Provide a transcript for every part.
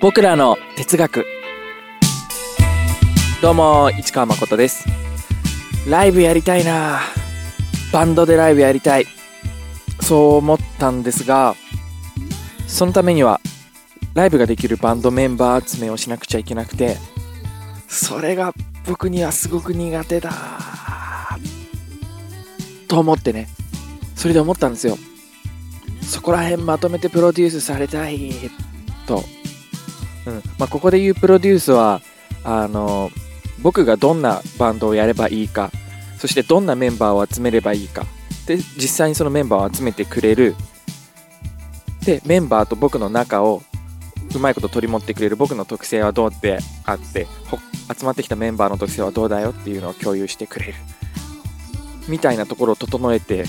僕らの哲学。どうも市川誠です。ライブやりたいな。バンドでライブやりたい。そう思ったんですがそのためにはライブができるバンドメンバー集めをしなくちゃいけなくてそれが僕にはすごく苦手だ。と思ってね。それで思ったんですよ。そこら辺まとめてプロデュースされたい。と、うん。まあ、ここで言うプロデュースはあの僕がどんなバンドをやればいいかそしてどんなメンバーを集めればいいか。で実際にそのメンバーを集めてくれる。でメンバーと僕の仲をうまいこと取り持ってくれる。僕の特性はどうであって集まってきたメンバーの特性はどうだよっていうのを共有してくれる。みたいなところを整えて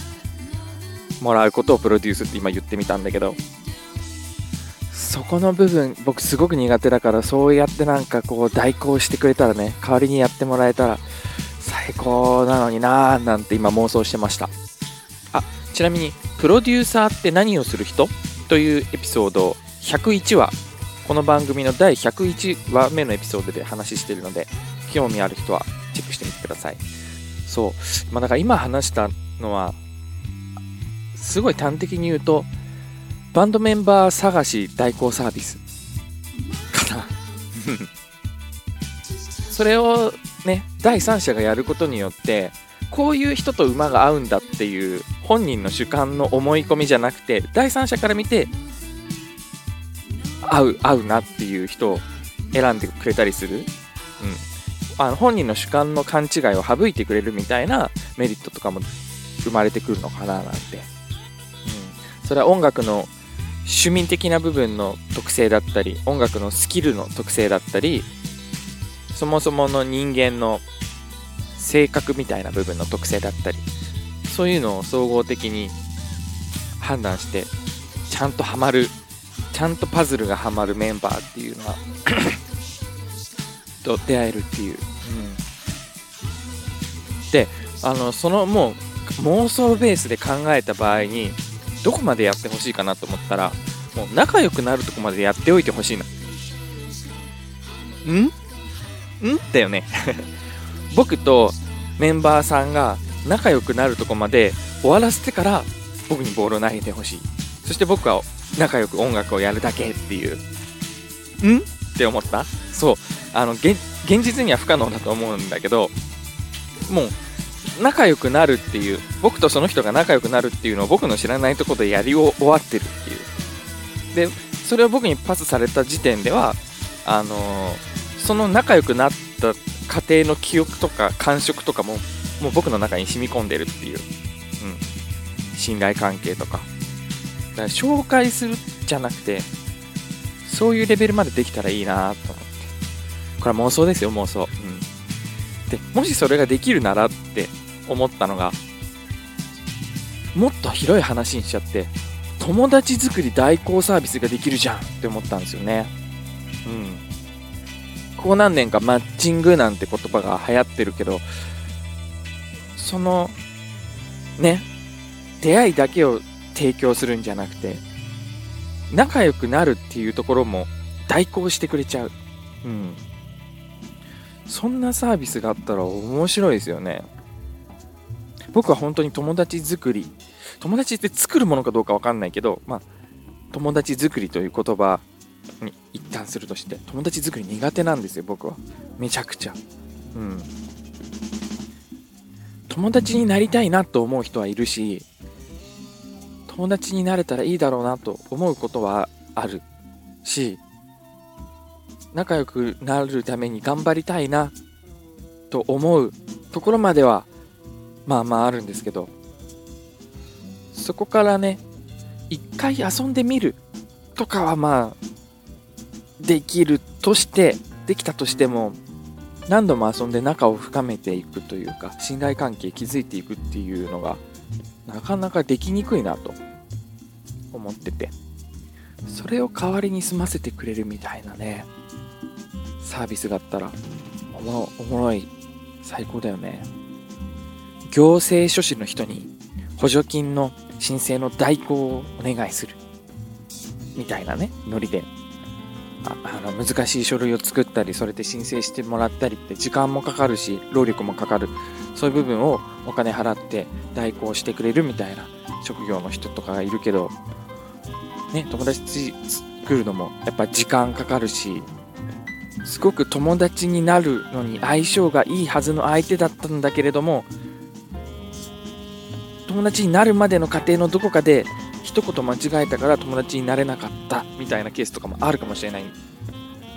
もらうことをプロデュースって今言ってみたんだけど。そこの部分僕すごく苦手だからそうやってなんかこう代行してくれたらね代わりにやってもらえたら最高なのになーなんて今妄想してました。あちなみにプロデューサーって何をする人？というエピソード。101話。この番組の第101話目のエピソードで話しているので興味ある人はチェックしてみてください。そう。まあだから今話したのはすごい端的に言うとバンドメンバー探し代行サービス。かな。それをね第三者がやることによってこういう人と馬が合うんだっていう本人の主観の思い込みじゃなくて第三者から見て合う合うなっていう人を選んでくれたりする、うん、あの本人の主観の勘違いを省いてくれるみたいなメリットとかも生まれてくるのかななんて、うん、それは音楽の趣味的な部分の特性だったり音楽のスキルの特性だったりそもそもの人間の性格みたいな部分の特性だったりそういうのを総合的に判断してちゃんとハマるちゃんとパズルがハマるメンバーっていうのは と出会えるっていう、うん、であのそのもう妄想ベースで考えた場合にどこまでやってほしいかなと思ったらもう仲良くなるとこまでやっておいてほしいな。ん？ん？だよね 僕とメンバーさんが仲良くなるとこまで終わらせてから僕にボールを投げてほしい。そして僕は仲良く音楽をやるだけっていう。ん？って思った？そう。あの現、実には不可能だと思うんだけど、もう仲良くなるっていう僕とその人が仲良くなるっていうのを僕の知らないところでやり終わってるっていう。でそれを僕にパスされた時点ではあのー、その仲良くなった過程の記憶とか感触とかももう僕の中に染み込んでるっていう、うん、信頼関係とか。だから紹介するじゃなくてそういうレベルまでできたらいいなと思って。これは妄想ですよ妄想、うん、でもしそれができるならって思ったのがもっと広い話にしちゃって友達作り代行サービスができるじゃんって思ったんですよね。うん。ここ何年かマッチングなんて言葉が流行ってるけどそのね出会いだけを提供するんじゃなくて仲良くなるっていうところも代行してくれちゃう。うん。そんなサービスがあったら面白いですよね。僕は本当に友達作り友達って作るものかどうか分かんないけど、まあ、友達作りという言葉に一旦するとして友達作り苦手なんですよ僕は。めちゃくちゃ。うん。友達になりたいなと思う人はいるし友達になれたらいいだろうなと思うことはあるし仲良くなるために頑張りたいなと思うところまではまあまああるんですけどそこからね一回遊んでみるとかはまあできるとしてできたとしても何度も遊んで仲を深めていくというか信頼関係築いていくっていうのがなかなかできにくいなと思ってて。それを代わりに済ませてくれるみたいなねサービスがあったらおもろおもろい最高だよね。行政書士の人に補助金の申請の代行をお願いする。みたいなねノリで。ああの難しい書類を作ったりそれで申請してもらったりって時間もかかるし労力もかかる。そういう部分をお金払って代行してくれるみたいな職業の人とかがいるけどね友達作るのもやっぱ時間かかるしすごく友達になるのに相性がいいはずの相手だったんだけれども友達になるまでの過程のどこかで一言間違えたから友達になれなかったみたいなケースとかもあるかもしれない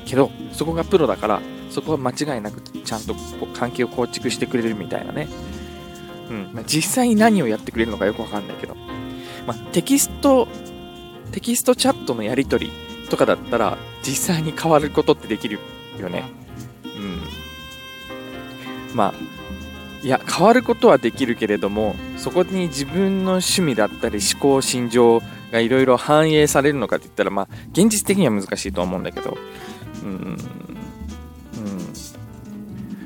けどそこがプロだからそこは間違いなくちゃんと関係を構築してくれるみたいなね、うん。まあ、実際に何をやってくれるのかよくわかんないけど、まあ、テキストテキストチャットのやり取りとかだったら実際に変わることってできるよね。うん。まあいや変わることはできるけれどもそこに自分の趣味だったり思考心情がいろいろ反映されるのかって言ったらまあ現実的には難しいと思うんだけど。うん。うん。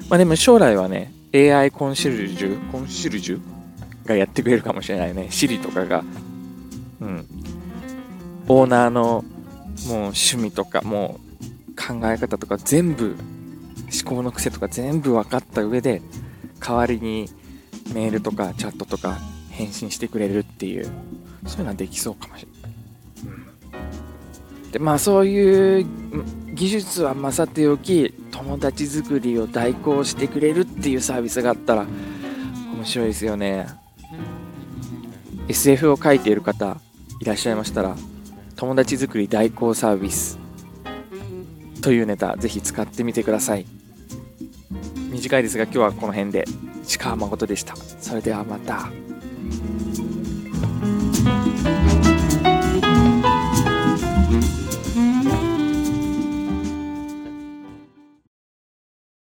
まあでも将来はね AI コンシェルジュコンシェルジュがやってくれるかもしれないね。Siri とかが。うんオーナーのもう趣味とかもう考え方とか全部思考の癖とか全部分かった上で代わりにメールとかチャットとか返信してくれるっていうそういうのはできそうかもしれない。うん、でまあそういう技術は勝っておき友達作りを代行してくれるっていうサービスがあったら面白いですよね。SF を書いている方いらっしゃいましたら友達作り代行サービスというネタぜひ使ってみてください。短いですが今日はこの辺で。鹿誠でした。それではまた。